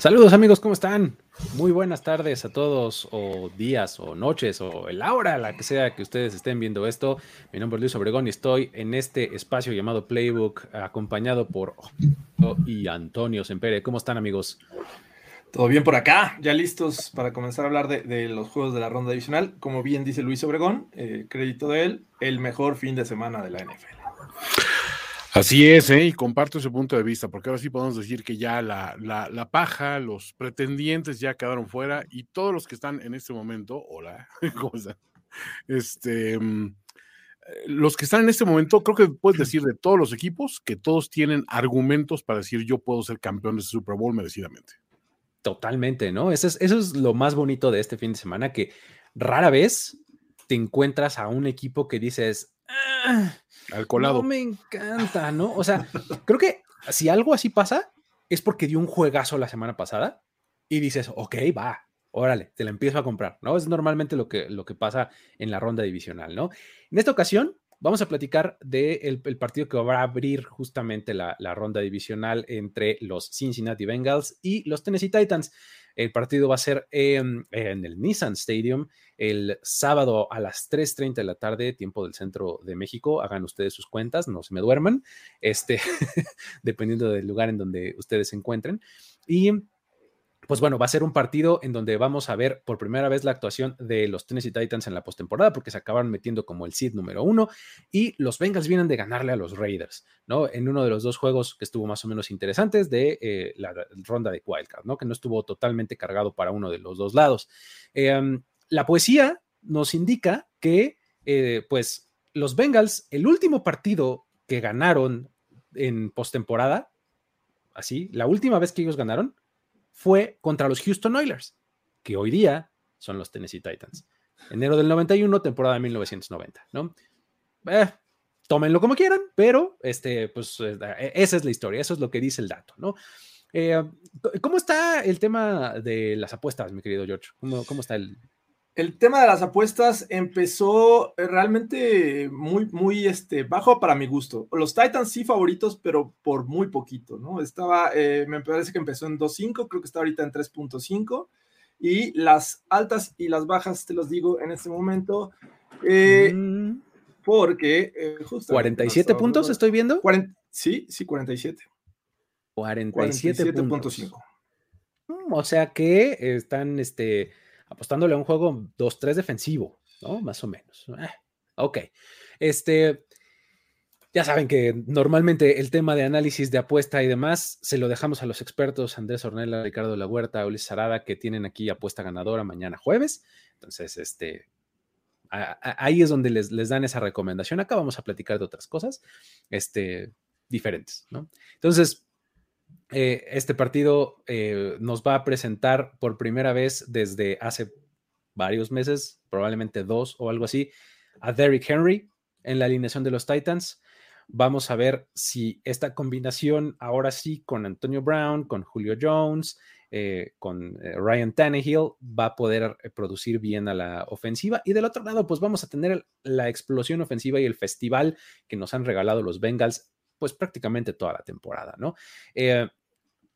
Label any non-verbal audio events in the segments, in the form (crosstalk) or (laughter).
Saludos amigos, ¿cómo están? Muy buenas tardes a todos, o días, o noches, o el hora, la que sea que ustedes estén viendo esto. Mi nombre es Luis Obregón y estoy en este espacio llamado Playbook, acompañado por y Antonio Sempere. ¿Cómo están amigos? Todo bien por acá, ya listos para comenzar a hablar de, los juegos de la ronda divisional. Como bien dice Luis Obregón, eh, crédito de él, el mejor fin de semana de la NFL. Así es, ¿eh? y comparto ese punto de vista, porque ahora sí podemos decir que ya la, la, paja, los pretendientes ya quedaron fuera y todos los que están en este momento, hola, (laughs) ¿cómo están? Este, mm, eh, los que están en este momento, creo que puedes decir de todos los equipos que todos tienen argumentos para decir yo puedo ser campeón de este Super Bowl merecidamente. Totalmente, ¿no? Eso es, eso es lo más bonito de este fin de semana, que rara vez te encuentras a un equipo que dices, ah, al colado. No me encanta, ¿no? O sea, creo que si algo así pasa, es porque dio un juegazo la semana pasada y dices, ok, va, órale, te la empiezo a comprar, ¿no? Es normalmente lo que, lo que pasa en la ronda divisional, ¿no? En esta ocasión, vamos a platicar del el partido que va a abrir justamente la, la, ronda divisional entre los Cincinnati Bengals y los Tennessee Titans. El partido va a ser en, el Nissan Stadium el sábado a las 3.30 de la tarde, tiempo del centro de México. Hagan ustedes sus cuentas, no se me duerman, este, (laughs) dependiendo del lugar en donde ustedes se encuentren. Y pues bueno, va a ser un partido en donde vamos a ver por primera vez la actuación de los Tennessee Titans en la postemporada, porque se acabaron metiendo como el seed número uno, y los Bengals vienen de ganarle a los Raiders, ¿no? En uno de los dos juegos que estuvo más o menos interesantes de eh, la ronda de Wildcard, ¿no? Que no estuvo totalmente cargado para uno de los dos lados. Em, la poesía nos indica que, eh, pues, los Bengals, el último partido que ganaron en postemporada, así, la última vez que ellos ganaron, fue contra los Houston Oilers, que hoy día son los Tennessee Titans. Enero del 91, temporada de 1990, ¿no? Eh, tómenlo como quieran, pero este, pues, eh, esa es la historia, eso es lo que dice el dato, ¿no? Eh, ¿Cómo está el tema de las apuestas, mi querido George? ¿Cómo, cómo está el, el tema de las apuestas empezó realmente muy, muy este, bajo para mi gusto. Los Titans sí favoritos, pero por muy poquito, ¿no? Estaba, eh, me parece que empezó en 2.5, creo que está ahorita en 3.5. Y las altas y las bajas, te los digo en este momento, eh, mm. porque... Eh, ¿47 puntos estoy viendo? sí, sí, 47. 47.5. Mm, o sea que están, este apostándole a un juego 2-3 defensivo, ¿no? Más o menos. Eh, ok. Este, ya saben que normalmente el tema de análisis de apuesta y demás se lo dejamos a los expertos Andrés Ornella, Ricardo La Huerta, Ulises Sarada, que tienen aquí apuesta ganadora mañana jueves. Entonces, este, ahí es donde les, les, dan esa recomendación. Acá vamos a platicar de otras cosas este, diferentes, ¿no? Entonces, eh, este partido eh, nos va a presentar por primera vez desde hace varios meses, probablemente dos o algo así, a Derrick Henry en la alineación de los Titans. Vamos a ver si esta combinación ahora sí con Antonio Brown, con Julio Jones, eh, con Ryan Tannehill va a poder producir bien a la ofensiva. Y del otro lado, pues vamos a tener la explosión ofensiva y el festival que nos han regalado los Bengals, pues prácticamente toda la temporada, ¿no?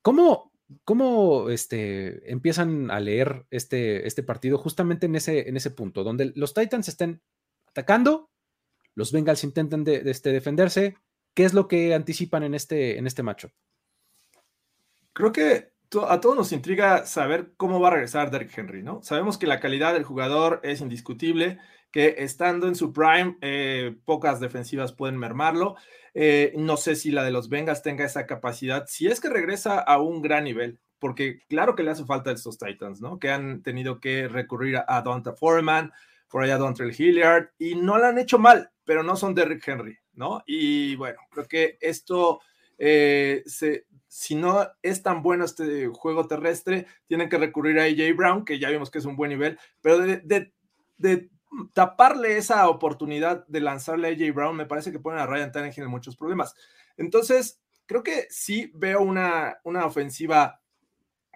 ¿Cómo, cómo este, empiezan a leer este, este partido justamente en ese, en ese punto, donde los Titans estén atacando, los Bengals intentan este, defenderse? ¿Qué es lo que anticipan en este, en este macho? Creo que a todos nos intriga saber cómo va a regresar Derrick Henry, ¿no? Sabemos que la calidad del jugador es indiscutible, que estando en su prime, eh, pocas defensivas pueden mermarlo. Eh, no sé si la de los Bengals tenga esa capacidad, si es que regresa a un gran nivel, porque claro que le hace falta a estos Titans, ¿no? Que han tenido que recurrir a, Donta Foreman, por allá Dontrell Hilliard, y no lo han hecho mal, pero no son Derrick Henry, ¿no? Y bueno, creo que esto eh, se, si no es tan bueno este juego terrestre, tienen que recurrir a AJ Brown, que ya vimos que es un buen nivel, pero de, taparle esa oportunidad de lanzarle a AJ Brown, me parece que ponen a Ryan Tannehill en muchos problemas. Entonces, creo que sí veo una, una ofensiva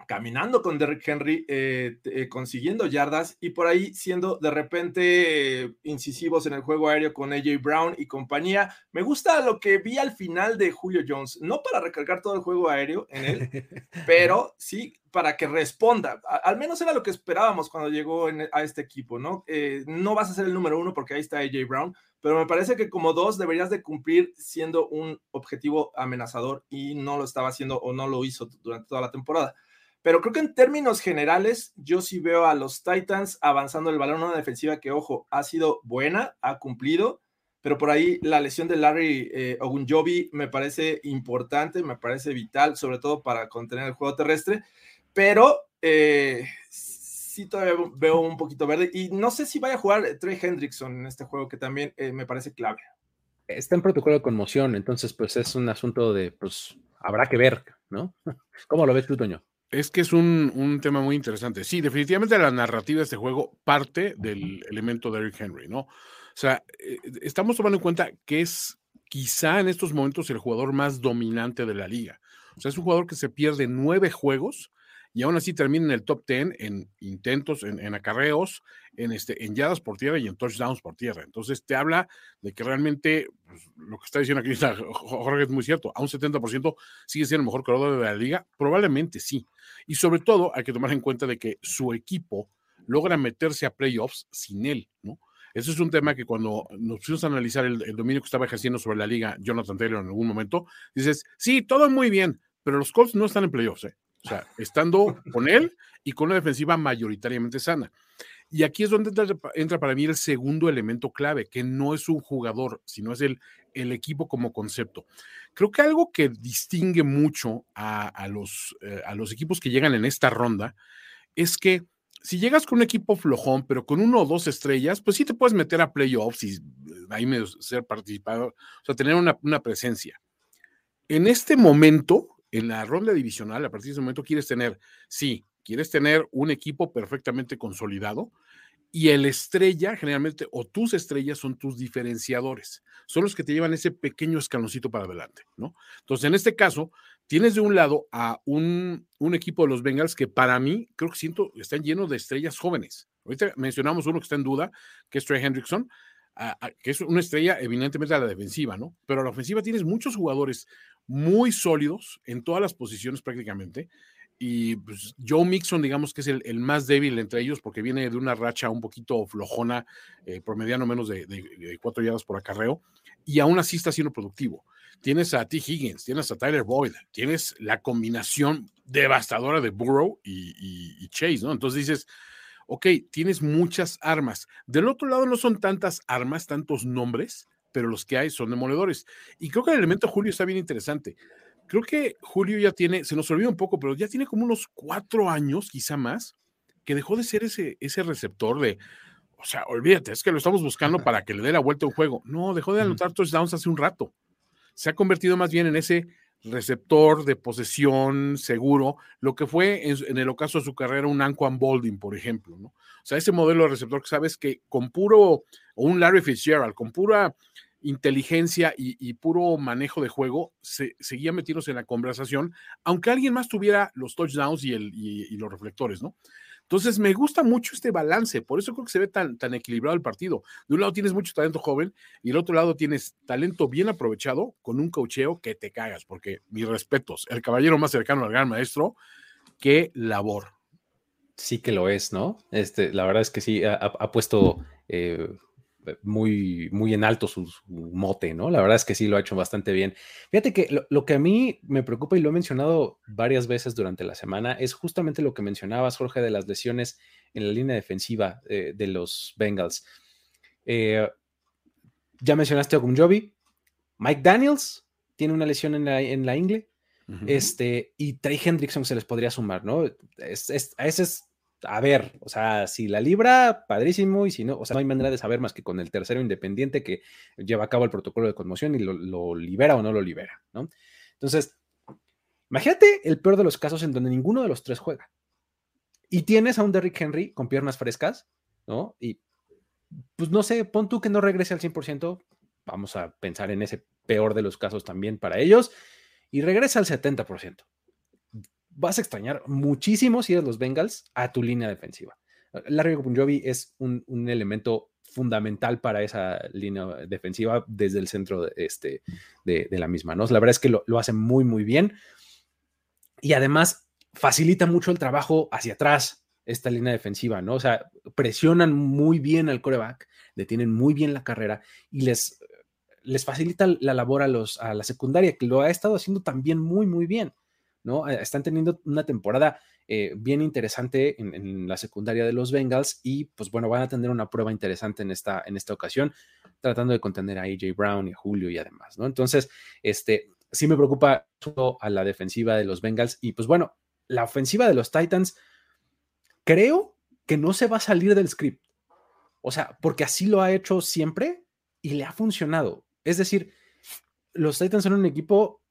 caminando con Derrick Henry, eh, eh, consiguiendo yardas y por ahí siendo de repente eh, incisivos en el juego aéreo con AJ Brown y compañía. Me gusta lo que vi al final de Julio Jones, no para recargar todo el juego aéreo en él, (laughs) pero sí para que responda. al menos era lo que esperábamos cuando llegó a este equipo, ¿no? no vas a ser el número uno porque ahí está AJ Brown, pero me parece que como dos deberías de cumplir siendo un objetivo amenazador y no lo estaba haciendo o no lo hizo durante toda la temporada. Pero creo que en términos generales, yo sí veo a los Titans avanzando el balón, una defensiva que, ojo, ha sido buena, ha cumplido, pero por ahí la lesión de Larry eh, Ogunjobi me parece importante, me parece vital, sobre todo para contener el juego terrestre, pero eh, sí todavía veo un poquito verde y no sé si vaya a jugar Trey Hendrickson en este juego que también eh, me parece clave. Está en protocolo de conmoción, entonces pues es un asunto de, pues habrá que ver, ¿no? (laughs) ¿Cómo lo ves tú? Es que es un, tema muy interesante. Sí, definitivamente la narrativa de este juego parte del elemento de Eric Henry, ¿no? O sea, eh, estamos tomando en cuenta que es quizá en estos momentos el jugador más dominante de la liga. O sea, es un jugador que se pierde nueve juegos y aún así termina en el top ten en intentos, en, acarreos, en, este, en yardas por tierra y en touchdowns por tierra. Entonces te habla de que realmente pues, lo que está diciendo aquí (laughs) Jorge es muy cierto. A un 70% sigue siendo el mejor corredor de la liga. Probablemente sí. Y sobre todo hay que tomar en cuenta de que su equipo logra meterse a playoffs sin él, ¿no? Eso es un tema que cuando nos pusimos a analizar el, dominio que estaba ejerciendo sobre la liga Jonathan Taylor en algún momento, dices, sí, todo muy bien, pero los Colts no están en playoffs, ¿eh? O sea, estando con él y con una defensiva mayoritariamente sana. Y aquí es donde entra, para mí el segundo elemento clave, que no es un jugador, sino es el, el equipo como concepto. Creo que algo que distingue mucho a, los, eh, a los equipos que llegan en esta ronda es que si llegas con un equipo flojón, pero con uno o dos estrellas, pues sí te puedes meter a playoffs y eh, ahí me ser participado, o sea, tener una, una presencia. En este momento, en la ronda divisional, a partir de ese momento, quieres tener, sí, quieres tener un equipo perfectamente consolidado y el estrella, generalmente, o tus estrellas son tus diferenciadores, son los que te llevan ese pequeño escaloncito para adelante, ¿no? Entonces, en este caso, tienes de un lado a un, equipo de los Bengals que para mí, creo que siento, están llenos de estrellas jóvenes. Ahorita mencionamos uno que está en duda, que es Trey Hendrickson, que es una estrella evidentemente a la defensiva, ¿no? Pero a la ofensiva tienes muchos jugadores muy sólidos en todas las posiciones prácticamente. Y pues, Joe Mixon, digamos que es el, más débil entre ellos porque viene de una racha un poquito flojona, eh, promediano menos de, cuatro yardas por acarreo, y aún así está siendo productivo. Tienes a T. Higgins, tienes a Tyler Boyd, tienes la combinación devastadora de Burrow y, Chase, ¿no? Entonces dices, ok, tienes muchas armas. Del otro lado no son tantas armas, tantos nombres, pero los que hay son demoledores. Y creo que el elemento Julio está bien interesante. Creo que Julio ya tiene, se nos olvida un poco, pero ya tiene como unos cuatro años, quizá más, que dejó de ser ese, ese receptor de, o sea, olvídate, es que lo estamos buscando para que le dé la vuelta a un juego. No, dejó de anotar touchdowns hace un rato. Se ha convertido más bien en ese receptor de posesión seguro, lo que fue en, el ocaso de su carrera un Anquan Bolding, por ejemplo, ¿no? O sea, ese modelo de receptor que sabes que con puro, o un Larry Fitzgerald, con pura inteligencia y, puro manejo de juego, se, seguía metiéndose en la conversación, aunque alguien más tuviera los touchdowns y, los reflectores, ¿no? Entonces, me gusta mucho este balance, por eso creo que se ve tan, equilibrado el partido. De un lado tienes mucho talento joven y del otro lado tienes talento bien aprovechado con un cocheo que te cagas, porque mis respetos, el caballero más cercano al gran maestro, qué labor. Sí que lo es, ¿no? Este, la verdad es que sí, ha, puesto eh, muy, muy en alto su, mote, ¿no? La verdad es que sí lo ha hecho bastante bien. Fíjate que lo, que a mí me preocupa y lo he mencionado varias veces durante la semana es justamente lo que mencionabas, Jorge, de las lesiones en la línea defensiva eh, de los Bengals. Eh, ya mencionaste a Gunjobi, Mike Daniels tiene una lesión en la, en la ingle. Este, y Trey Hendrickson se les podría sumar, ¿no? Es, es, ese es a ver, o sea, si la libra, padrísimo, y si no, o sea, no hay manera de saber más que con el tercero independiente que lleva a cabo el protocolo de conmoción y lo, libera o no lo libera, ¿no? Entonces, imagínate el peor de los casos en donde ninguno de los tres juega. Y tienes a un Derrick Henry con piernas frescas, ¿no? Y pues no sé, pon tú que no regrese al 100%, vamos a pensar en ese peor de los casos también para ellos, y regresa al 70% vas a extrañar muchísimo si eres los Bengals a tu línea defensiva. Larry Punjovi es un, elemento fundamental para esa línea defensiva desde el centro de, este, de, la misma. ¿no? La verdad es que lo, hace muy, muy bien. Y además facilita mucho el trabajo hacia atrás, esta línea defensiva, ¿no? O sea, presionan muy bien al coreback, detienen muy bien la carrera y les, les facilita la labor a, los, a la secundaria, que lo ha estado haciendo también muy, muy bien. ¿No? Eh, están teniendo una temporada eh, bien interesante en, la secundaria de los Bengals y pues bueno, van a tener una prueba interesante en esta, en esta ocasión, tratando de contener a AJ Brown y a Julio y además, ¿no? Entonces, este, sí me preocupa a la defensiva de los Bengals y pues bueno, la ofensiva de los Titans, creo que no se va a salir del script. O sea, porque así lo ha hecho siempre y le ha funcionado. Es decir, los Titans son un equipo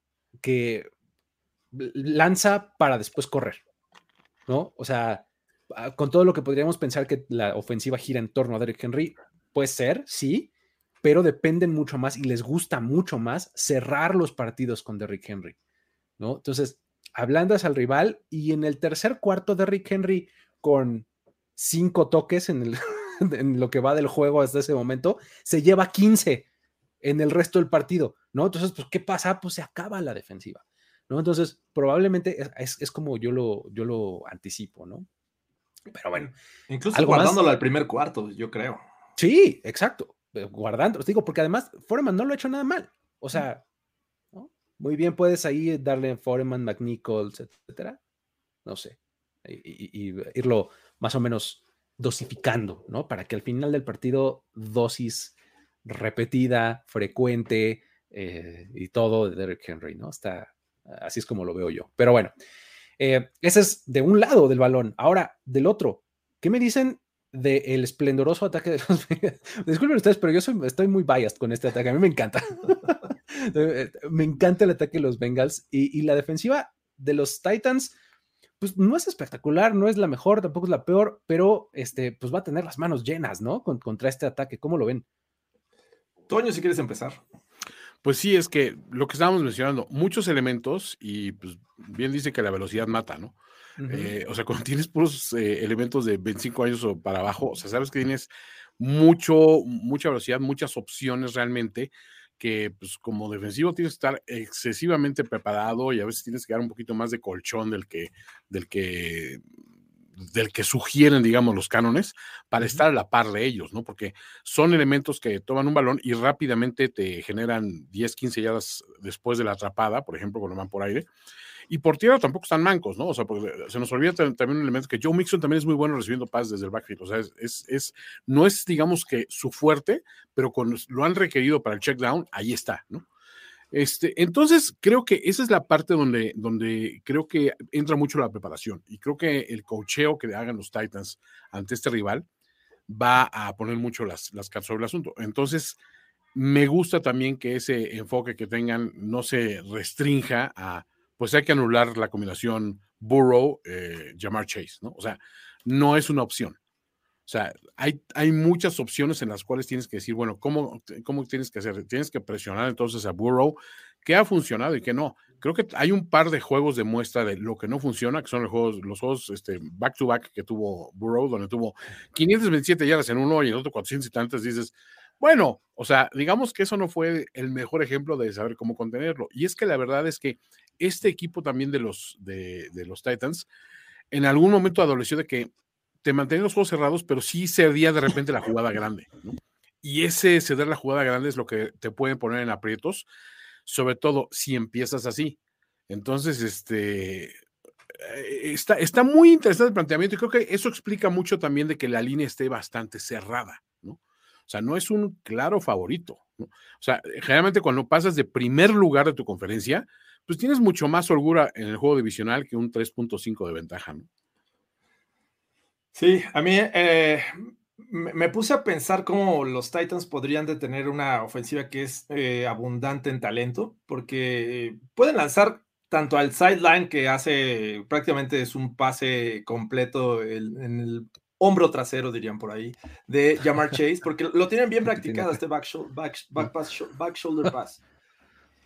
que lanza para después correr, ¿no? O sea, ah, con todo lo que podríamos pensar que la ofensiva gira en torno a Derrick Henry, puede ser, sí, pero dependen mucho más y les gusta mucho más cerrar los partidos con Derrick Henry, ¿no? Entonces, hablandas al rival y en el tercer cuarto Derrick Henry con cinco toques en, (laughs) en lo que va del juego hasta ese momento, se lleva 15 en el resto del partido, ¿no? Entonces, pues, ¿qué pasa? Pues se acaba la defensiva. ¿No? Entonces, probablemente es, como yo lo, yo lo anticipo, ¿no? Pero bueno. Incluso guardándolo al primer cuarto, yo creo. Sí, exacto. Eh, guardando, os digo, porque además Foreman no lo ha hecho nada mal. O sea, muy bien puedes ahí darle Foreman, McNichols, etcétera. No sé. Y, irlo más o menos dosificando, ¿no? Para que al final del partido, dosis repetida, frecuente eh, y todo de Derrick Henry, ¿no? Está, Así es como lo veo yo. Pero bueno, eh, ese es de un lado del balón. Ahora, del otro, ¿qué me dicen del esplendoroso ataque de los (laughs) Disculpen ustedes, pero yo estoy muy biased con este ataque. A mí me encanta. (laughs) me encanta el ataque de los Bengals y, la defensiva de los Titans. Pues no es espectacular, no es la mejor, tampoco es la peor, pero este, pues va a tener las manos llenas, ¿no? contra este ataque. ¿Cómo lo ven? Toño, si quieres empezar. Pues sí, es que lo que estábamos mencionando, muchos elementos, y pues bien dice que la velocidad mata, ¿no? Eh, o sea, cuando (laughs) tienes puros eh, elementos de 25 años o para abajo, o sea, sabes que tienes mucho, mucha velocidad, muchas opciones realmente, que pues como defensivo tienes que estar excesivamente preparado y a veces tienes que dar un poquito más de colchón del que, del que del que sugieren, digamos, los cánones para estar a la par de ellos, ¿no? Porque son elementos que toman un balón y rápidamente te generan 10, 15 yardas después de la atrapada, por ejemplo, cuando van por aire. Y por tierra tampoco están mancos, ¿no? O sea, porque se nos olvida también un elemento que Joe Mixon también es muy bueno recibiendo pases desde el backfield. O sea, es, es, no es, digamos que su fuerte, pero cuando lo han requerido para el check down, ahí está, ¿no? Este, entonces, creo que esa es la parte donde, donde creo que entra mucho la preparación y creo que el cocheo que hagan los Titans ante este rival va a poner mucho las, las cartas sobre el asunto. Entonces, me gusta también que ese enfoque que tengan no se restrinja a, pues hay que anular la combinación Burrow, eh, Chase, ¿no? O sea, no es una opción. O sea, hay, hay muchas opciones en las cuales tienes que decir, bueno, ¿cómo, ¿cómo tienes que hacer? Tienes que presionar entonces a Burrow, qué ha funcionado y qué no. Creo que hay un par de juegos de muestra de lo que no funciona, que son los juegos, los juegos este, back to back que tuvo Burrow, donde tuvo 527 yardas en uno y en otro 400 y tantas. Dices, bueno, o sea, digamos que eso no fue el mejor ejemplo de saber cómo contenerlo. Y es que la verdad es que este equipo también de los, de, de los Titans en algún momento adoleció de que te mantenían los juegos cerrados, pero sí cedía de repente la jugada grande. Y ese ceder la jugada grande es lo que te puede poner en aprietos, sobre todo si empiezas así. Entonces, este, eh, está, está muy interesante el planteamiento y creo que eso explica mucho también de que la línea esté bastante cerrada, ¿no? O sea, no es un claro favorito, ¿no? O sea, generalmente cuando pasas de primer lugar de tu conferencia, pues tienes mucho más holgura en el juego divisional que un 3.5 de ventaja, ¿no? Sí, a mí eh, me puse a pensar cómo los Titans podrían detener una ofensiva que es eh, abundante en talento, porque pueden lanzar tanto al sideline que hace prácticamente es un pase completo en el hombro trasero, dirían por ahí, de Jamar Chase, (laughs) porque lo tienen bien practicado este (laughs) back, shoulder pass.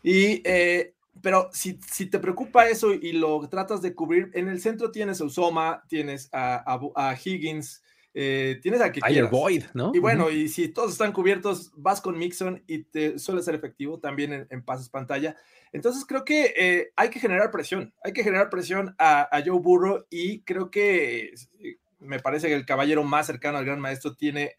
Y eh, pero si, si, te preocupa eso y lo tratas de cubrir, en el centro tienes a Usoma, tienes a, a, Higgins, eh, tienes a que Boyd, ¿no? Y bueno, y si todos están cubiertos, vas con Mixon y te suele ser efectivo también en, pases pantalla. Entonces creo que eh, hay que generar presión, hay que generar presión a, a, Joe Burrow y creo que eh, me parece que el caballero más cercano al gran maestro tiene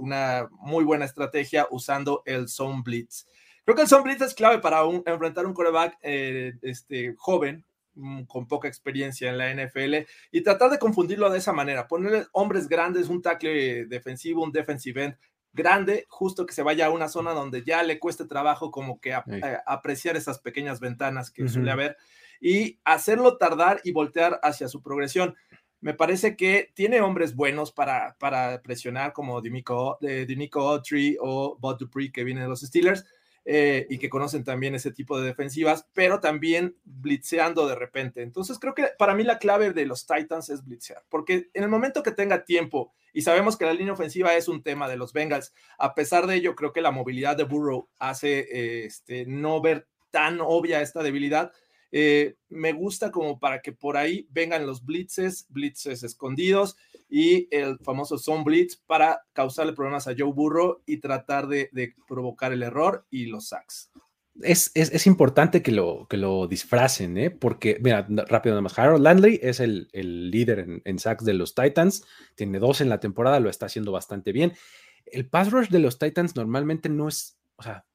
una muy buena estrategia usando el Zone Blitz. Creo que el Son Blitz es clave para enfrentar un coreback eh, este, joven, mm, con poca experiencia en la NFL, y tratar de confundirlo de esa manera. Ponerle hombres grandes, un tackle defensivo, un defensive end grande, justo que se vaya a una zona donde ya le cueste trabajo como que eh, apreciar esas pequeñas ventanas que suele haber y hacerlo tardar y voltear hacia su progresión. Me parece que tiene hombres buenos para, para presionar como Dinico, de Dinico Autry o Bud Dupree que viene de los Steelers, eh, y que conocen también ese tipo de defensivas, pero también blitzeando de repente. Entonces creo que para mí la clave de los Titans es blitzear, porque en el momento que tenga tiempo, y sabemos que la línea ofensiva es un tema de los Bengals, a pesar de ello, creo que la movilidad de Burrow hace eh, este, no ver tan obvia esta debilidad. Eh, me gusta como para que por ahí vengan los blitzes, blitzes escondidos y el famoso zone blitz para causarle problemas a Joe Burrow y tratar de, provocar el error y los sacks. Es, es, importante que lo, que lo disfracen, ¿eh? porque, mira, rápido nada más, Harold Landry es el, el líder en, en, sacks de los Titans, tiene dos en la temporada, lo está haciendo bastante bien. El pass rush de los Titans normalmente no es, o sea,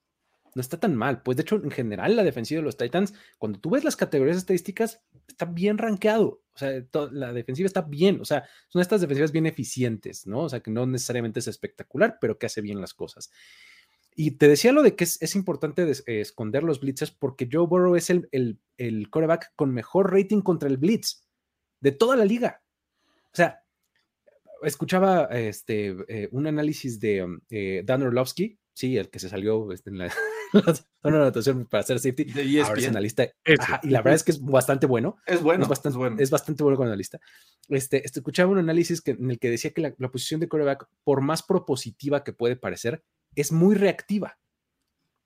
no está tan mal. Pues de hecho, en general, la defensiva de los Titans, cuando tú ves las categorías estadísticas, está bien rankeado. O sea, la defensiva está bien. O sea, son estas defensivas bien eficientes, ¿no? O sea, que no necesariamente es espectacular, pero que hace bien las cosas. Y te decía lo de que es, importante esconder los blitzes porque Joe Burrow es el, el, el, coreback con mejor rating contra el blitz de toda la liga. O sea, escuchaba este, eh, un análisis de eh, Dan Orlovsky, sí, el que se salió este, en la, (laughs) (laughs) una anotación para hacer safety. De Ahora es analista. y la verdad es que es bastante bueno. Es bueno. Es bastante bueno, es bastante bueno con analista. Este, este, escuchaba un análisis que, en el que decía que la, la posición de coreback, por más propositiva que puede parecer, es muy reactiva.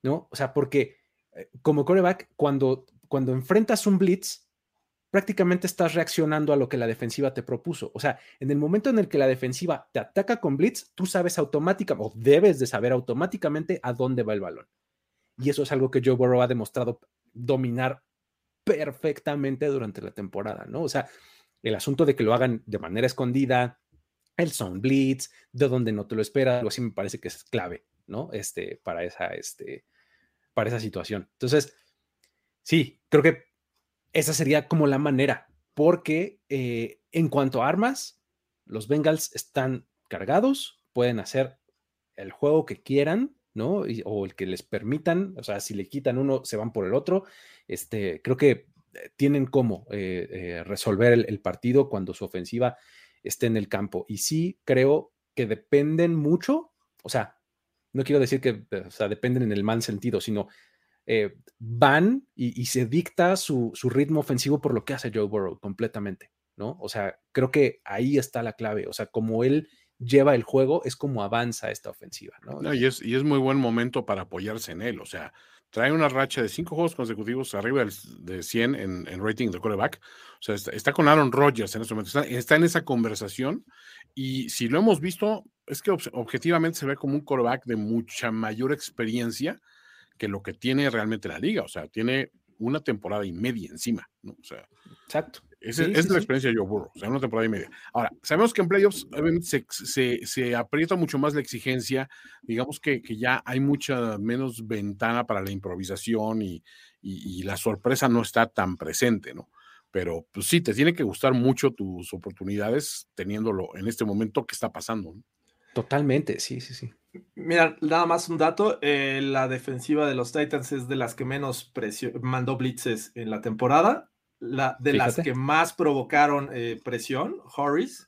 ¿No? O sea, porque eh, como coreback, cuando, cuando enfrentas un blitz, prácticamente estás reaccionando a lo que la defensiva te propuso. O sea, en el momento en el que la defensiva te ataca con blitz, tú sabes automáticamente, o debes de saber automáticamente a dónde va el balón. Y eso es algo que Joe Burrow ha demostrado dominar perfectamente durante la temporada, ¿no? O sea, el asunto de que lo hagan de manera escondida, el zone blitz, de donde no te lo esperas, algo así me parece que es clave, ¿no? Este, para esa, este, para esa situación. Entonces, sí, creo que esa sería como la manera, porque eh, en cuanto a armas, los Bengals están cargados, pueden hacer el juego que quieran, ¿no? o el que les permitan, o sea, si le quitan uno, se van por el otro. Este, creo que eh, tienen cómo eh, eh, resolver el, partido cuando su ofensiva esté en el campo. Y sí creo que dependen mucho, o sea, no quiero decir que o sea, dependen en el mal sentido, sino van y, se dicta su, su, ritmo ofensivo por lo que hace Joe Burrow completamente, ¿no? O sea, creo que ahí está la clave, o sea, como él lleva el juego, es como avanza esta ofensiva, ¿no? No, y, es, y es muy buen momento para apoyarse en él. O sea, trae una racha de cinco juegos consecutivos arriba de 100 en, en rating de quarterback. O sea, está, con Aaron Rodgers en este momento. Está, en esa conversación. Y si lo hemos visto, es que objetivamente se ve como un quarterback de mucha mayor experiencia que lo que tiene realmente la liga. O sea, tiene una temporada y media encima. ¿no? O sea, Exacto. Esa es la experiencia de Joe Burrow, o sea, una temporada y media. Ahora, sabemos que en playoffs se, se, se, aprieta mucho más la exigencia, digamos que, que, ya hay mucha menos ventana para la improvisación y, y, la sorpresa no está tan presente, ¿no? Pero pues sí, te tiene que gustar mucho tus oportunidades teniéndolo en este momento que está pasando. ¿no? Totalmente, sí, sí, sí. Mira, nada más un dato, eh, la defensiva de los Titans es de las que menos mandó blitzes en la temporada la, de las que más provocaron eh, presión, Horace,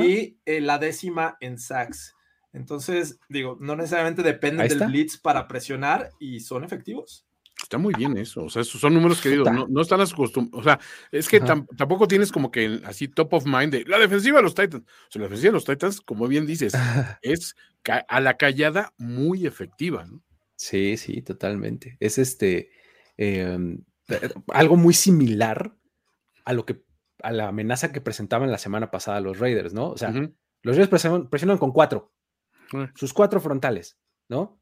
y eh, la décima en sacks. Entonces, digo, no necesariamente dependen del blitz para presionar y son efectivos. Está muy bien eso, o sea, esos son números que no, no están acostumbrados, o sea, es que tampoco tienes como que así top of mind de la defensiva de los Titans, o sea, la defensiva de los Titans, como bien dices, (laughs) es a la callada muy efectiva, ¿no? Sí, sí, totalmente. Es este, em, eh, algo muy similar a lo que a la amenaza que presentaban la semana pasada los Raiders, ¿no? O sea, los Raiders presionan, con cuatro, sus cuatro frontales, ¿no?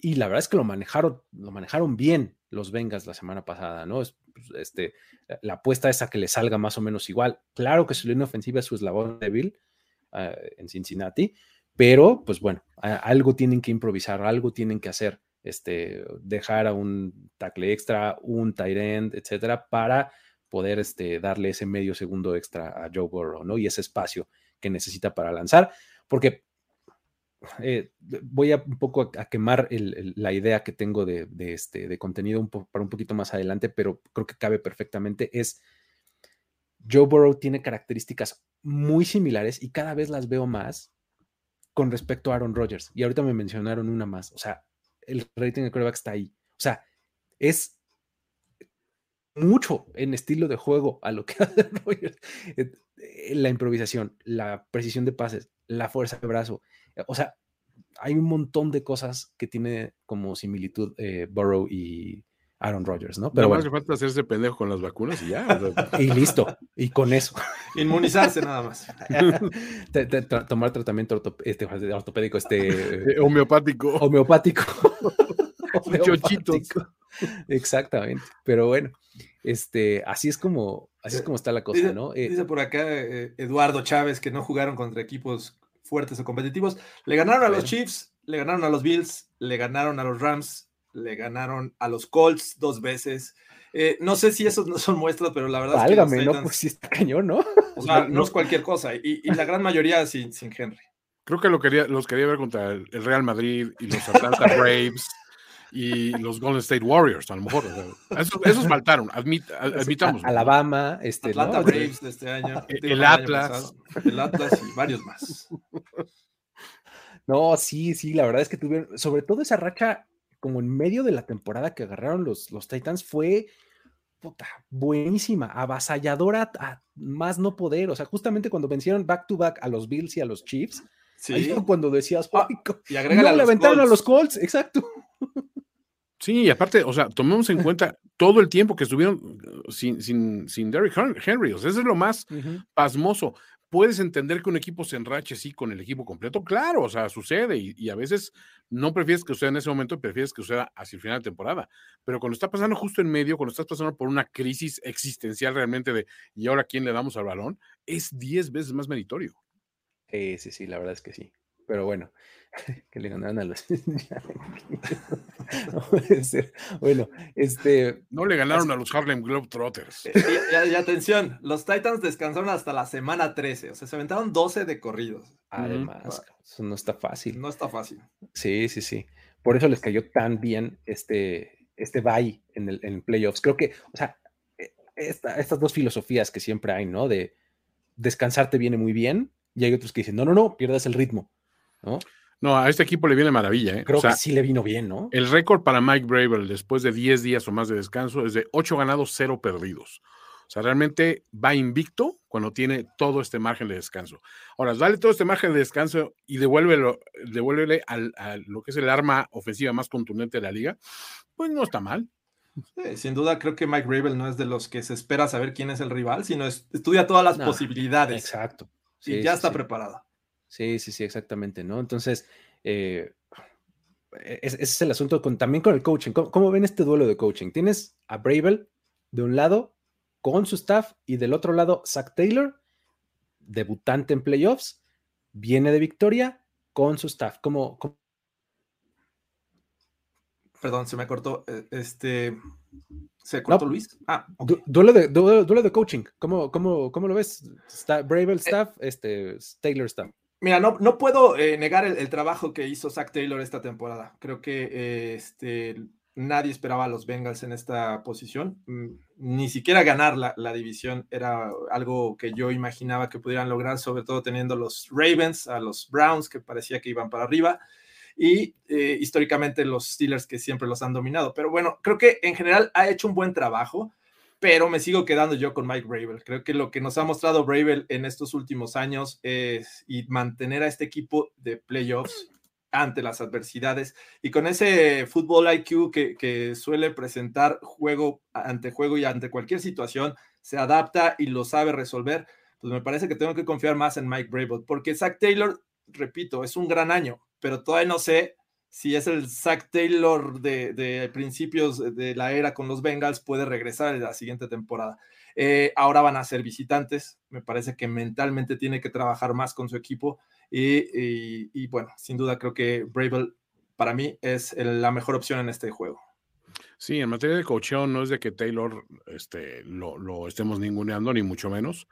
Y la verdad es que lo manejaron, lo manejaron bien los Bengals la semana pasada, ¿no? Es, pues, este, la apuesta es a que le salga más o menos igual. Claro que su línea ofensiva es su eslabón débil uh, en Cincinnati, pero pues bueno, algo tienen que improvisar, algo tienen que hacer este, dejar a un tackle extra, un tight end, etcétera, para poder este, darle ese medio segundo extra a Joe Burrow, ¿no? Y ese espacio que necesita para lanzar, porque eh, voy a un poco a, quemar la idea que tengo de, este, de contenido para un poquito más adelante, pero creo que cabe perfectamente, es Joe Burrow tiene características muy similares y cada vez las veo más con respecto a Aaron Rodgers. Y ahorita me mencionaron una más. O sea, el rating de quarterback está ahí. O sea, es mucho en estilo de juego a lo que (laughs) hace Rogers. Eh, la improvisación, la precisión de pases, la fuerza de brazo. Eh, o sea, hay un montón de cosas que tiene como similitud eh, Burrow y Aaron Rodgers, ¿no? Pero bueno. hace falta hacerse pendejo con las vacunas y ya. (laughs) y listo, y con eso. (laughs) Inmunizarse nada más. (laughs) tomar tratamiento este, ortopédico, este... homeopático. Homeopático. Chochitos. Exactamente. Pero bueno, este, así es como, así es como está la cosa, ¿no? Eh, dice por acá eh, Eduardo Chávez que no jugaron contra equipos fuertes o competitivos. Le ganaron a los Chiefs, le ganaron a los Bills, le ganaron a los Rams, le ganaron a los Colts dos veces. Eh, no sé si esos no son muestras, pero la verdad es que. no, pues sí está cañón, ¿no? O sea, no, es cualquier cosa. Y, la gran mayoría sin, sin Henry. Creo que lo quería, los quería ver contra el Real Madrid y los Atlanta (laughs) Braves y los Golden State Warriors, a lo mejor. esos, faltaron, admitamos. Alabama, este, Atlanta Braves de este año. (laughs) El, Atlas. el Atlas y varios más. (laughs) No, sí, sí, la verdad es que tuvieron, sobre todo esa racha como en medio de la temporada que agarraron los, los Titans fue puta, buenísima, avasalladora a más no poder. O sea, justamente cuando vencieron back to back a los Bills y a los Chiefs, ahí fue cuando decías, ah, y no, le aventaron a los Colts, exacto. Sí, y aparte, o sea, tomemos en cuenta todo el tiempo que estuvieron sin, sin, sin Derrick Henry. O sea, eso es lo más pasmoso puedes entender que un equipo se enrache así con el equipo completo, claro, o sea, sucede y, a veces no prefieres que suceda en ese momento, prefieres que suceda hacia el final de temporada, pero cuando está pasando justo en medio, cuando estás pasando por una crisis existencial realmente de ¿y ahora quién le damos al balón? Es 10 veces más meritorio. Sí, sí, sí, la verdad es que sí. Pero bueno, (laughs) que le ganaron a los. (laughs) (laughs) bueno, este. No le ganaron a los Harlem Globetrotters. Eh, y, atención, los Titans descansaron hasta la semana 13, o sea, se aventaron 12 de corridos. Además, eso no está fácil. No está fácil. Sí, sí, sí. Por eso les cayó tan bien este, este bye en el en playoffs. Creo que, o sea, e, estas dos filosofías que siempre hay, ¿no? De descansarte viene muy bien y hay otros que dicen, no, no, no, pierdas el ritmo, ¿no? No, a este equipo le viene maravilla. ¿eh? Creo que sí le vino bien, ¿no? El récord para Mike Bravel después de 10 días o más de descanso es de 8 ganados, 0 perdidos. O sea, realmente va invicto cuando tiene todo este margen de descanso. Ahora, dale todo este margen de descanso y devuélvelo, devuélvele al, a lo que es el arma ofensiva más contundente de la liga, pues no está mal. sin duda, creo que Mike Rabel no es de los que se espera saber quién es el rival, sino estudia todas las posibilidades. Exacto. y ya está preparada. Sí, sí, sí, exactamente, ¿no? Entonces, eh, ese es el asunto con, también con el coaching. ¿Cómo, ven este duelo de coaching? Tienes a Bravel de un lado con su staff y del otro lado Zach Taylor, debutante en playoffs, viene de victoria con su staff. ¿Cómo, Perdón, se me cortó. Eh, este. ¿Se cortó Luis? Ah, duelo, de, duelo, de coaching. ¿Cómo, cómo, cómo lo ves? Bravel eh, staff, este, Taylor staff. Mira, no, no puedo eh, negar el, trabajo que hizo Zach Taylor esta temporada. Creo que este, nadie esperaba a los Bengals en esta posición. Mm, ni siquiera ganar la, la, división era algo que yo imaginaba que pudieran lograr, sobre todo teniendo los Ravens, a los Browns, que parecía que iban para arriba, y eh, históricamente los Steelers, que siempre los han dominado. Pero bueno, creo que en general ha hecho un buen trabajo, pero me sigo quedando yo con Mike Bravel. Creo que lo que nos ha mostrado Bravel en estos últimos años es mantener a este equipo de playoffs ante las adversidades y con ese fútbol IQ que, suele presentar juego ante juego y ante cualquier situación, se adapta y lo sabe resolver, pues me parece que tengo que confiar más en Mike Brable, porque Zach Taylor, repito, es un gran año, pero todavía no sé si es el Zach Taylor de, principios de la era con los Bengals, puede regresar en la siguiente temporada. Eh, ahora van a ser visitantes, me parece que mentalmente tiene que trabajar más con su equipo y, bueno, sin duda creo que Bravel para mí es la mejor opción en este juego. Sí, en materia de cocheo no es de que Taylor este, lo, estemos ninguneando, ni mucho menos,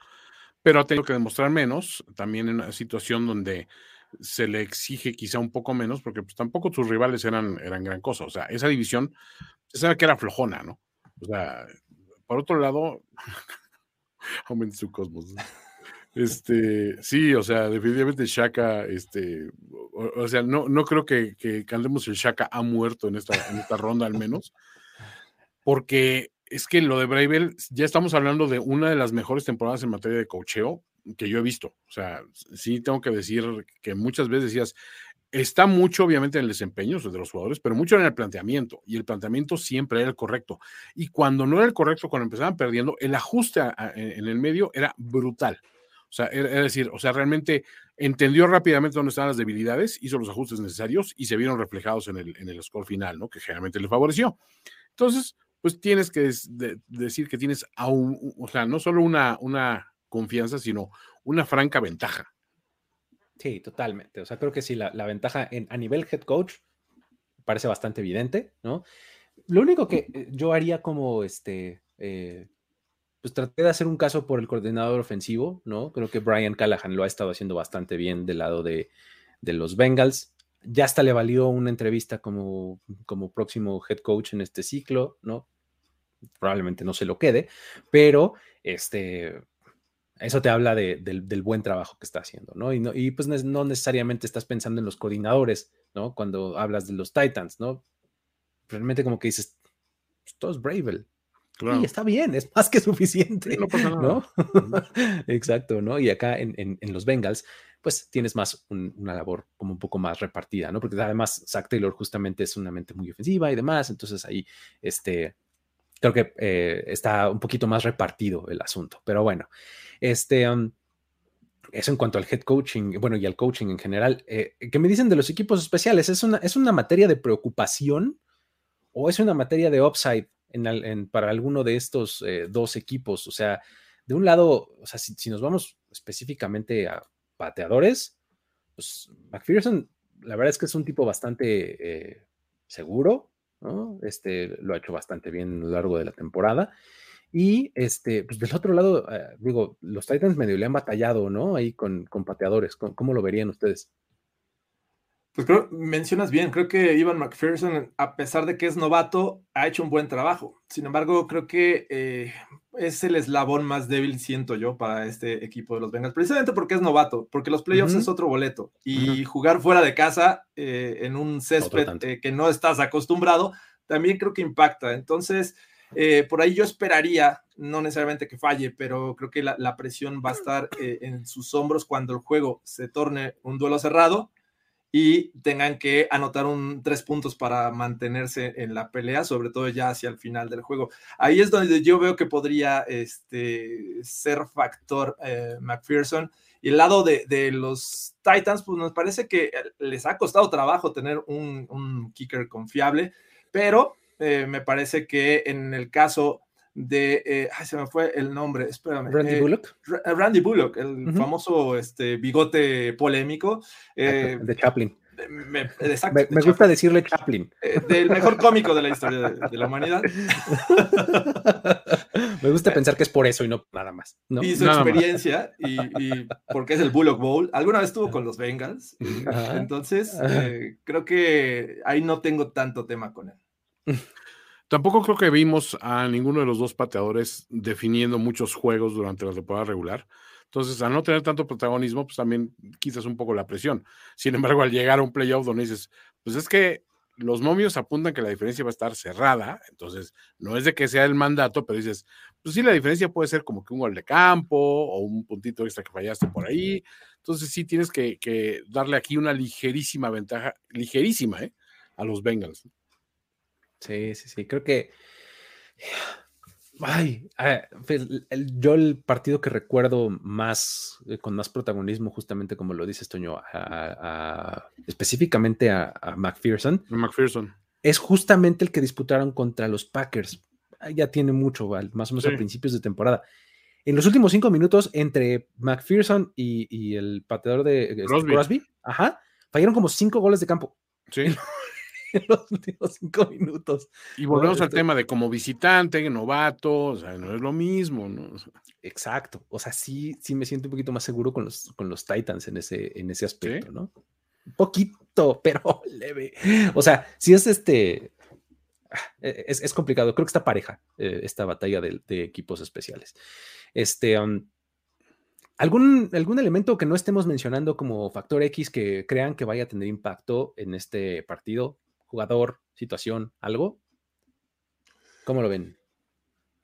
pero ha tenido que demostrar menos, también en una situación donde se le exige quizá un poco menos, porque pues tampoco sus rivales eran, eran gran cosa. O sea, esa división se sabe que era flojona, ¿no? O sea, por otro lado, (laughs) aumente su cosmos. Este, sí, o sea, definitivamente Shaka, este, o, sea, no, no creo que, que cantemos el Shaka ha muerto en esta, en esta ronda al menos, porque es que lo de Bravel, ya estamos hablando de una de las mejores temporadas en materia de cocheo que yo he visto. O sea, sí tengo que decir que muchas veces decías, está mucho obviamente en el desempeño de los jugadores, pero mucho en el planteamiento, y el planteamiento siempre era el correcto. Y cuando no era el correcto, cuando empezaban perdiendo, el ajuste en el medio era brutal. O sea, es decir, o sea, realmente entendió rápidamente dónde estaban las debilidades, hizo los ajustes necesarios y se vieron reflejados en el, en el score final, ¿no? Que generalmente le favoreció. Entonces, pues tienes que decir que tienes aún, o sea, no solo una, una confianza, sino una franca ventaja. Sí, totalmente. O sea, creo que sí, la, ventaja en, a nivel head coach parece bastante evidente, ¿no? Lo único que eh, yo haría como este, eh, pues traté de hacer un caso por el coordinador ofensivo, ¿no? Creo que Brian Callahan lo ha estado haciendo bastante bien del lado de, los Bengals. Ya hasta le valió una entrevista como, como próximo head coach en este ciclo, ¿no? Probablemente no se lo quede, pero este, eso te habla del, buen trabajo que está haciendo, ¿no? Y, no, y pues no necesariamente estás pensando en los coordinadores, ¿no? Cuando hablas de los Titans, ¿no? Realmente como que dices, pues, todo es Bravel, y está bien, es más que suficiente. no (laughs) Exacto, ¿no? Y acá en, los Bengals, pues tienes más una labor como un poco más repartida, ¿no? Porque además Zach Taylor justamente es una mente muy ofensiva y demás, entonces ahí, este, creo que eh, está un poquito más repartido el asunto. Pero bueno, este, um, eso en cuanto al head coaching, bueno, y al coaching en general. Eh, ¿Qué me dicen de los equipos especiales? ¿Es una, ¿Es una materia de preocupación o es una materia de upside para alguno de estos eh, dos equipos. O sea, de un lado, o sea, si, nos vamos específicamente a pateadores, pues McPherson, la verdad es que es un tipo bastante eh, seguro, Este lo ha hecho bastante bien a lo largo de la temporada. Y este, pues del otro lado, eh, digo, los Titans medio le han batallado, ¿no? Ahí con, con pateadores. ¿Cómo, lo verían ustedes? Pues creo, mencionas bien, creo que Ivan McPherson, a pesar de que es novato, ha hecho un buen trabajo. Sin embargo, creo que eh, es el eslabón más débil, siento yo, para este equipo de los Bengals, precisamente porque es novato, porque los playoffs es otro boleto y jugar fuera de casa eh, en un césped eh, que no estás acostumbrado, también creo que impacta. Entonces, por ahí yo esperaría, no necesariamente que falle, pero creo que la, presión va a estar eh, en sus hombros cuando el juego se torne un duelo cerrado y tengan que anotar un tres puntos para mantenerse en la pelea, sobre todo ya hacia el final del juego. Ahí es donde yo veo que podría este, ser factor eh, McPherson. Y el lado de, los Titans, pues nos parece que les ha costado trabajo tener un, kicker confiable, pero eh, me parece que en el caso de, eh, ay, se me fue el nombre, espérame. Randy eh, Bullock. Randy Bullock, el famoso este, bigote polémico. Eh, de Chaplin. Me, me, gusta decirle Chaplin. del mejor cómico de la historia de, la humanidad. (laughs) me gusta pensar que es por eso y no nada más. Y su experiencia, y, porque es el Bullock Bowl. Alguna vez estuvo con los Bengals. (laughs) Entonces, creo que ahí no tengo tanto tema con él. (laughs) Tampoco creo que vimos a ninguno de los dos pateadores definiendo muchos juegos durante la temporada regular. Entonces, al no tener tanto protagonismo, pues también quizás un poco la presión. Sin embargo, al llegar a un playoff donde dices, pues es que los momios apuntan que la diferencia va a estar cerrada, entonces no es de que sea el mandato, pero dices, pues sí, la diferencia puede ser como que un gol de campo o un puntito extra que fallaste por ahí. Entonces sí tienes que, que darle aquí una ligerísima ventaja, ligerísima, ¿eh? a los Bengals. Sí, sí, sí. Creo que. Ay, ah, pues, yo el partido que recuerdo más, eh, con más protagonismo, justamente como lo dices, Toño, específicamente a, McPherson. McPherson. Es justamente el que disputaron contra los Packers. Ya tiene mucho, más o menos a principios de temporada. En los últimos cinco minutos, entre McPherson y, el pateador de este, Crosby. ajá, fallaron como cinco goles de campo. Sí. (laughs) en (laughs) los últimos cinco minutos. Y volvemos al este tema de como visitante, novato, o sea, no es lo mismo, ¿no? Exacto. O sea, sí, sí me siento un poquito más seguro con los, con los Titans en ese, en ese aspecto, ¿no? Un poquito, (laughs) pero leve. O sea, si es este. E, es, complicado. Creo que está pareja eh, esta batalla de, equipos especiales. Este. Um, ¿Algún, ¿Algún elemento que no estemos mencionando como factor X que crean que vaya a tener impacto en este partido? Jugador, situación, algo? ¿Cómo lo ven?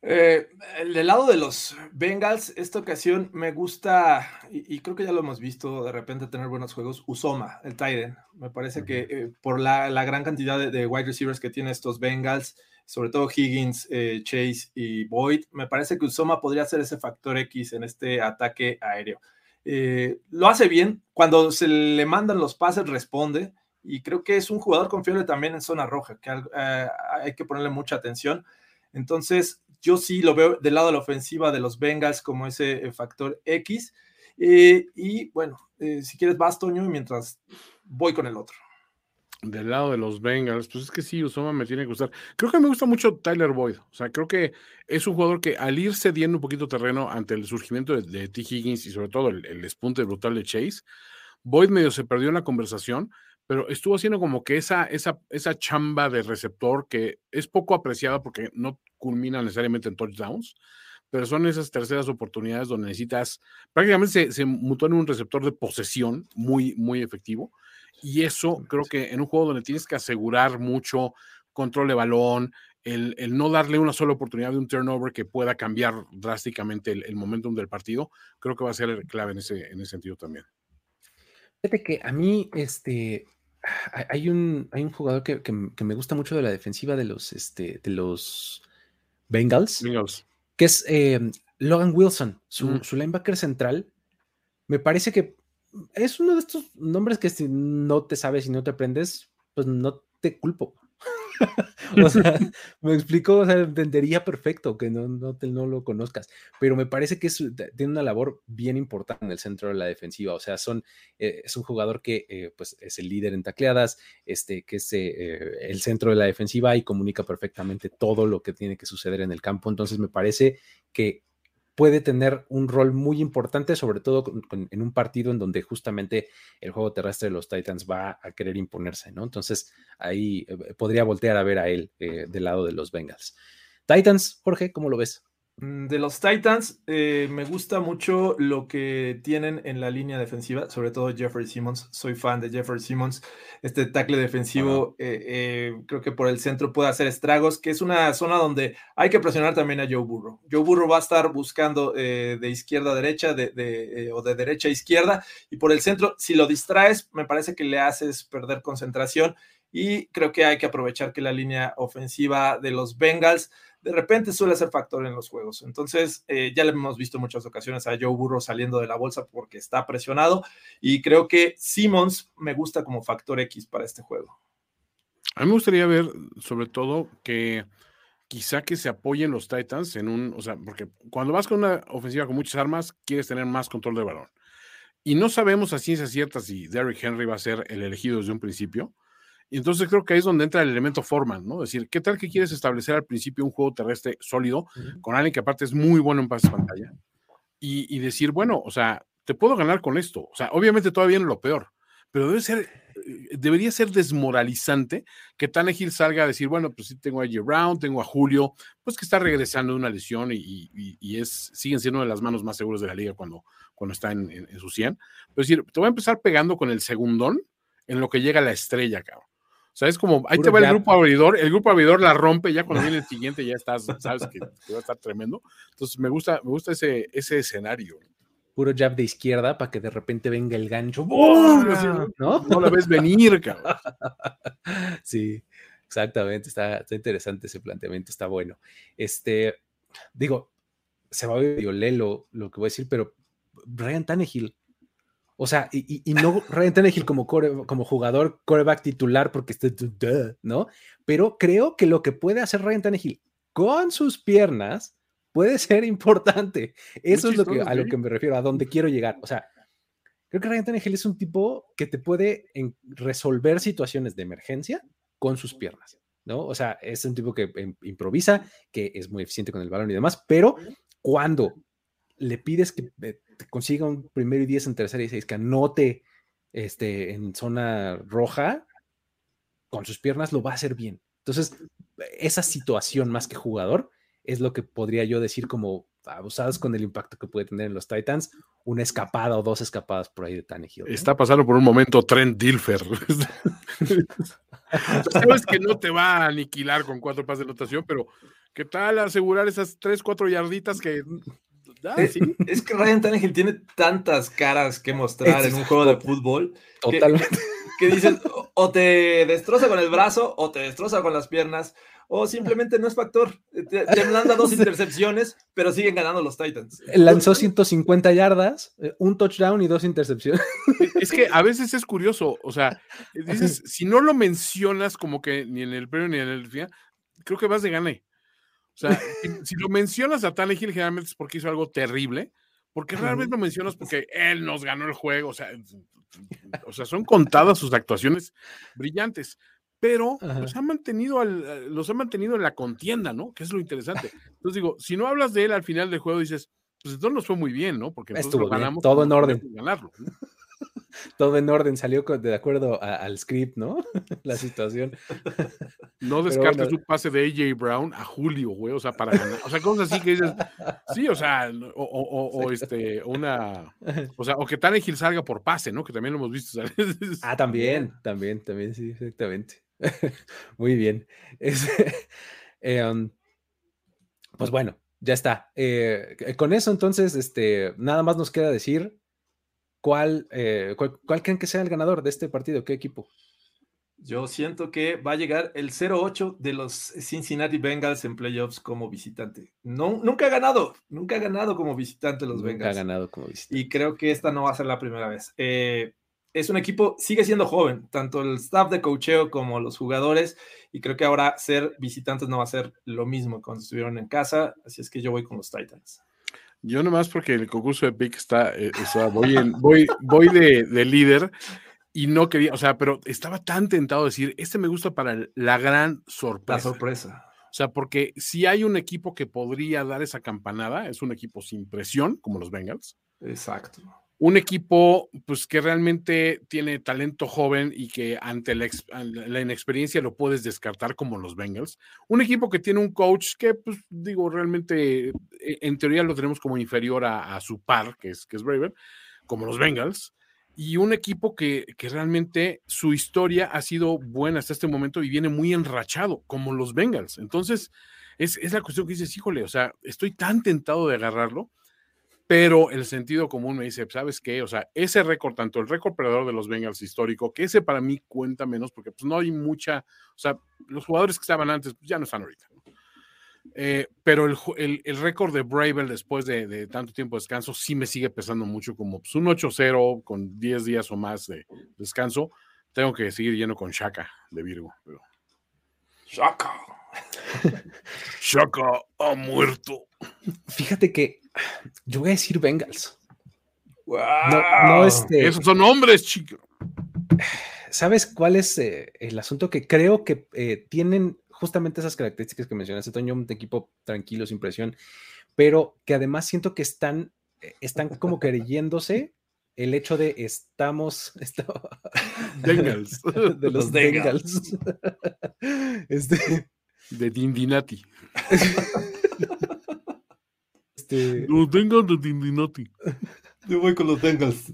Eh, del lado de los Bengals, esta ocasión me gusta, y, creo que ya lo hemos visto de repente tener buenos juegos, Usoma, el Titan. Me parece que eh, por la, gran cantidad de, wide receivers que tienen estos Bengals, sobre todo Higgins, eh, Chase y Boyd, me parece que Usoma podría ser ese factor X en este ataque aéreo. lo hace bien, cuando se le mandan los pases responde, y creo que es un jugador confiable también en zona roja, que eh, hay que ponerle mucha atención. Entonces, yo sí lo veo del lado de la ofensiva de los Bengals como ese eh, factor X. Eh, y bueno, si quieres vas, Toño, mientras voy con el otro. Del lado de los Bengals, pues es que sí, Usoma me tiene que gustar. Creo que me gusta mucho Tyler Boyd. O sea, creo que es un jugador que al ir cediendo un poquito terreno ante el surgimiento de, T. Higgins y sobre todo el, el espunte brutal de Chase, Boyd medio se perdió en la conversación, pero estuvo haciendo como que esa, esa, esa chamba de receptor que es poco apreciada porque no culmina necesariamente en touchdowns, pero son esas terceras oportunidades donde necesitas, prácticamente se, se mutó en un receptor de posesión muy, muy efectivo. Y eso creo que en un juego donde tienes que asegurar mucho control de balón, el, el, no darle una sola oportunidad de un turnover que pueda cambiar drásticamente el, el, momentum del partido, creo que va a ser clave en ese, en ese sentido también. Fíjate que a mí, este, hay un, hay un jugador que, me gusta mucho de la defensiva de los, este, de los Bengals, que es em, Logan Wilson, su, su, linebacker central. Me parece que es uno de estos nombres que si no te sabes y no te aprendes, pues no te culpo. (laughs) o sea, me explico, o sea, entendería perfecto que no, no, te, no lo conozcas, pero me parece que es, tiene una labor bien importante en el centro de la defensiva, o sea, son, eh, es un jugador que eh, pues es el líder en tacleadas, este, que es eh, el centro de la defensiva y comunica perfectamente todo lo que tiene que suceder en el campo, entonces me parece que puede tener un rol muy importante, sobre todo en un partido en donde justamente el juego terrestre de los Titans va a querer imponerse, ¿no? Entonces ahí eh, podría voltear a ver a él eh, del lado de los Bengals. Titans, Jorge, ¿cómo lo ves? Mm, de los Titans, eh, me gusta mucho lo que tienen en la línea defensiva, sobre todo Jeffrey Simmons. Soy fan de Jeffrey Simmons. Este tackle defensivo, eh, eh, creo que por el centro puede hacer estragos, que es una zona donde hay que presionar también a Joe Burrow. Joe Burrow va a estar buscando de izquierda a derecha de, o de derecha a izquierda, y por el centro, si lo distraes, me parece que le haces perder concentración. Y creo que hay que aprovechar que la línea ofensiva de los Bengals de repente suele ser factor en los juegos. Entonces, eh, ya le hemos visto muchas ocasiones a Joe Burrow saliendo de la bolsa porque está presionado y creo que Simmons me gusta como factor X para este juego. A mí me gustaría ver, sobre todo, que quizá que se apoyen los Titans en un, o sea, porque cuando vas con una ofensiva con muchas armas, quieres tener más control del balón. Y no sabemos a ciencia cierta si Derrick Henry va a ser el elegido desde un principio. Y entonces creo que ahí es donde entra el elemento forman, ¿no? Es decir, ¿qué tal que quieres establecer al principio un juego terrestre sólido con alguien que aparte es muy bueno en pases pantalla? Y, decir, bueno, o sea, te puedo ganar con esto. O sea, obviamente todavía no lo peor, pero debe ser, eh, debería ser desmoralizante que Tannehill salga a decir, bueno, pues sí tengo a J. Brown, tengo a Julio, pues que está regresando de una lesión y, es, siguen siendo de las manos más seguras de la liga cuando, cuando está en, en su 100. Pero es decir, te voy a empezar pegando con el segundón en lo que llega la estrella, cabrón. O sea, es como, ahí te va el grupo abridor, el grupo abridor la rompe, ya cuando (laughs) viene el siguiente ya estás, sabes que, va a estar tremendo. Entonces me gusta, me gusta ese, ese escenario. Puro jab de izquierda para que de repente venga el gancho. ¿No? No lo ves venir, cabrón. (laughs) Sí, exactamente. Está, está interesante ese planteamiento, está bueno. Este, digo, se va a ver lelo lo que voy a decir, pero Brian Tannehill o sea, y, no Ryan Tannehill como, como jugador, coreback titular, porque está, ¿no? Pero creo que lo que puede hacer Ryan Tannehill con sus piernas puede ser importante. Eso es lo que, a lo que me refiero, a donde quiero llegar. O sea, creo que Ryan Tannehill es un tipo que te puede resolver situaciones de emergencia con sus piernas, ¿no? O sea, es un tipo que em, improvisa, que es muy eficiente con el balón y demás, pero cuando le pides que eh, consiga un primero y diez en tercera y seis, que anote este, en zona roja, con sus piernas lo va a hacer bien. Entonces, esa situación más que jugador es lo que podría yo decir como abusadas con el impacto que puede tener en los Titans, una escapada o dos escapadas por ahí de Tannehill. Está pasando por un momento Trent Dilfer. (laughs) Sabes que no te va a aniquilar con cuatro pases de anotación, pero ¿qué tal asegurar esas tres, cuatro yarditas que Ah, es, que Ryan Tannehill tiene tantas caras que mostrar en un juego de fútbol. Totalmente. (laughs) Que, dices, o te destroza con el brazo, o te destroza con las piernas, o simplemente no es factor. Te, manda dos (laughs) intercepciones, pero siguen ganando los Titans. Lanzó 150 yardas, eh, un touchdown y dos intercepciones. Es que a veces es curioso, o sea, dices, si no lo mencionas como que ni en el premio ni en el creo que vas de gane. O sea, si, lo mencionas a Tannehill, generalmente es porque hizo algo terrible, porque realmente lo mencionas porque él nos ganó el juego. O sea, o sea son contadas sus actuaciones brillantes, pero los ha, mantenido los ha mantenido en la contienda, ¿no? Que es lo interesante. Entonces digo, si no hablas de él al final del juego, dices, pues entonces nos fue muy bien, ¿no? Porque Estuvo ganamos. Todo en orden. Ganarlo, ¿no? (laughs) todo en orden, salió de acuerdo al script, ¿no? (laughs) La situación. (laughs) No descartes un pase de AJ Brown a Julio, güey, o sea, para ganar. O sea, cosas así que dices, sí, o sea, o, este, una, (laughs) o sea, o que Tannehill salga por pase, ¿no? Que también lo hemos visto. (laughs) Ah, también, también, también, sí, exactamente. (laughs) Muy bien. Eh, um, pues bueno, ya está. Eh, con eso, entonces, este, nada más nos queda decir eh, ¿cuál, cuál, creen que sea el ganador de este partido? ¿Qué equipo? Yo siento que va a llegar el 0-8 de los Cincinnati Bengals en playoffs como visitante. No, nunca ha ganado, nunca ha ganado como visitante los Bengals. Nunca ha ganado como visitante. Y creo que esta no va a ser la primera vez. Eh, es un equipo, sigue siendo joven, tanto el staff de cocheo como los jugadores, y creo que ahora ser visitantes no va a ser lo mismo cuando estuvieron en casa, así es que yo voy con los Titans. Yo nomás porque el concurso de pick está, eh, o sea, voy, en, voy, voy de, líder y no quería, o sea, pero estaba tan tentado de decir, este me gusta para la gran sorpresa. La sorpresa. O sea, porque si hay un equipo que podría dar esa campanada, es un equipo sin presión, como los Bengals. Exacto un equipo pues que realmente tiene talento joven y que ante la, inexperiencia lo puedes descartar como los Bengals. Un equipo que tiene un coach que pues digo realmente eh, en teoría lo tenemos como inferior a, su par, que es, que es Braver, como los Bengals, y un equipo que, que, realmente su historia ha sido buena hasta este momento y viene muy enrachado, como los Bengals. Entonces, es, es la cuestión que dices, híjole, o sea, estoy tan tentado de agarrarlo, pero el sentido común me dice, ¿sabes qué? O sea, ese récord, tanto el récord perdedor de los Bengals histórico, que ese para mí cuenta menos, porque pues no hay mucha, o sea, los jugadores que estaban antes pues, ya no están ahorita. Eh, pero el, el, récord de Bravel después de, tanto tiempo de descanso sí me sigue pesando mucho, como pues, un 8-0 con 10 días o más de descanso. Tengo que seguir yendo con Shaka de Virgo. Pero... Shaka. Shaka (laughs) ha muerto. Fíjate que yo voy a decir Bengals. No, este... Esos son hombres, chicos. ¿Sabes cuál es eh, el asunto? Que creo que eh, tienen justamente esas características que mencionaste, Toño, un equipo tranquilo, sin presión, pero que además siento que están, eh, están como creyéndose el hecho de estamos. (laughs) Bengals. (laughs) De los, Bengals. (laughs) Este, de Dindinati. Este... Los Bengals de Dindinati. Yo voy con los Bengals.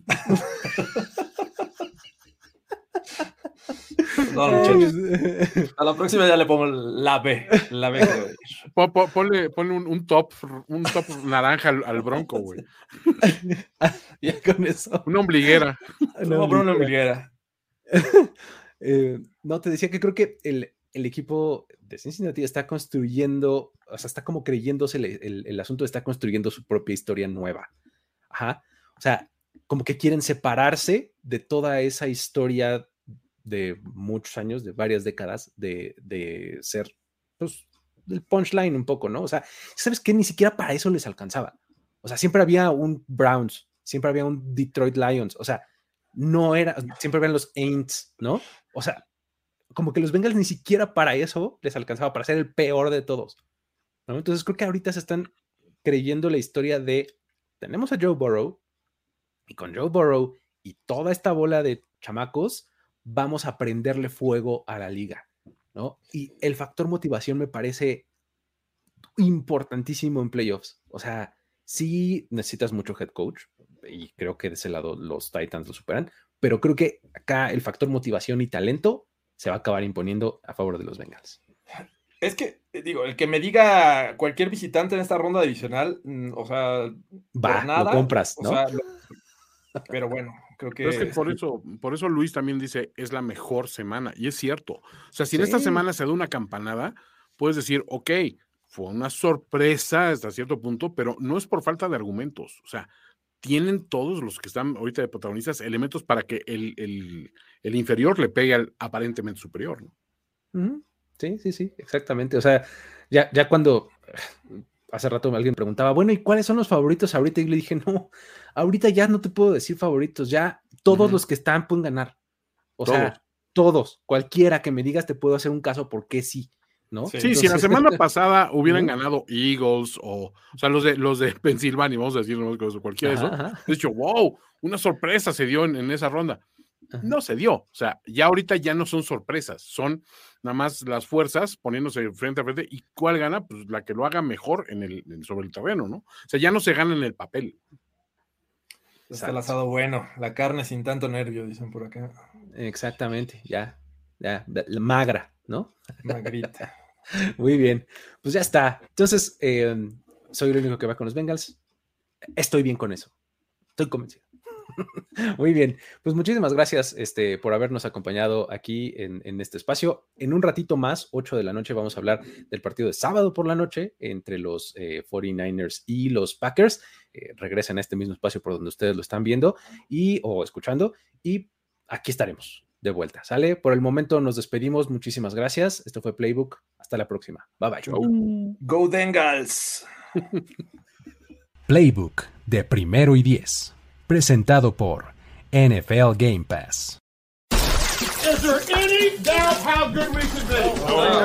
No, (laughs) A la próxima ya le pongo la B. La B. Ponle, ponle un, top, un top naranja al, bronco, güey. (laughs) ya con eso. Una ombliguera. No, una ombliguera. (laughs) Eh, no, te decía que creo que el, el, equipo de Cincinnati está construyendo, o sea, está como creyéndose el, el, asunto, está construyendo su propia historia nueva. Ajá. O sea, como que quieren separarse de toda esa historia de muchos años, de varias décadas, de, de ser, pues, del punchline un poco, ¿no? O sea, ¿sabes qué? Ni siquiera para eso les alcanzaba. O sea, siempre había un Browns, siempre había un Detroit Lions, o sea, no era, siempre habían los Aints, ¿no? O sea, como que los Bengals ni siquiera para eso les alcanzaba, para ser el peor de todos. ¿no? Entonces creo que ahorita se están creyendo la historia de, tenemos a Joe Burrow, y con Joe Burrow y toda esta bola de chamacos, vamos a prenderle fuego a la liga, ¿no? Y el factor motivación me parece importantísimo en playoffs. O sea, sí necesitas mucho head coach y creo que de ese lado los Titans lo superan, pero creo que acá el factor motivación y talento se va a acabar imponiendo a favor de los Bengals. Es que, eh, digo, el que me diga cualquier visitante en esta ronda divisional, mm, o sea, va, nada, lo compras, ¿no? pero bueno, Creo que, por eso, por eso Luis también dice es la mejor semana. Y es cierto. O sea, si en esta semana se da una campanada, puedes decir, ok, fue una sorpresa hasta cierto punto, pero no es por falta de argumentos. O sea, tienen todos los que están ahorita de protagonistas elementos para que el, el, inferior le pegue al aparentemente superior, ¿no? Sí, sí, sí, exactamente. O sea, ya, ya cuando hace rato alguien preguntaba, bueno, ¿y cuáles son los favoritos ahorita? Y le dije, no, ahorita ya no te puedo decir favoritos, ya todos los que están pueden ganar. O sea, todos, cualquiera que me digas, te puedo hacer un caso porque sí. ¿No? Sí, si la semana (laughs) pasada hubieran ganado Eagles o, o sea, los de, los de (laughs) Pensilvania, vamos a decir cualquiera de eso, he dicho, wow, una sorpresa se dio en esa ronda. No se dio. O sea, ya ahorita ya no son sorpresas, son nada más las fuerzas poniéndose frente a frente. ¿Y cuál gana? Pues la que lo haga mejor en el, sobre el terreno, ¿no? O sea, ya no se gana en el papel. Está el asado bueno, la carne sin tanto nervio, dicen por acá. Exactamente, ya, ya, magra, ¿no? Magrita. (laughs) Muy bien, pues ya está. Entonces, em, soy el único que va con los Bengals. Estoy bien con eso. Estoy convencido. (laughs) Muy bien, pues muchísimas gracias este, por habernos acompañado aquí en, este espacio. En un ratito más, 8 de la noche, vamos a hablar del partido de sábado por la noche entre los 49ers eh, y los Packers. Eh, regresen a este mismo espacio por donde ustedes lo están viendo y o escuchando y aquí estaremos de vuelta. ¿Sale? Por el momento nos despedimos. Muchísimas gracias. Esto fue Playbook. Hasta la próxima. Bye bye. Go Dengals. (laughs) Playbook de primero y diez presentado por NFL Game Pass.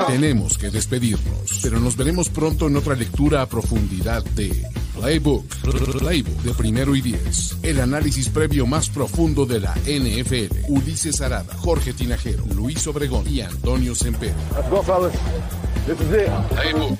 Tenemos que despedirnos, pero nos veremos pronto en otra lectura a profundidad de Playbook, Playbook de primero y diez. El análisis previo más profundo de la NFL. Ulises Arada, Jorge Tinajero, Luis Obregón y Antonio Semper. Playbook.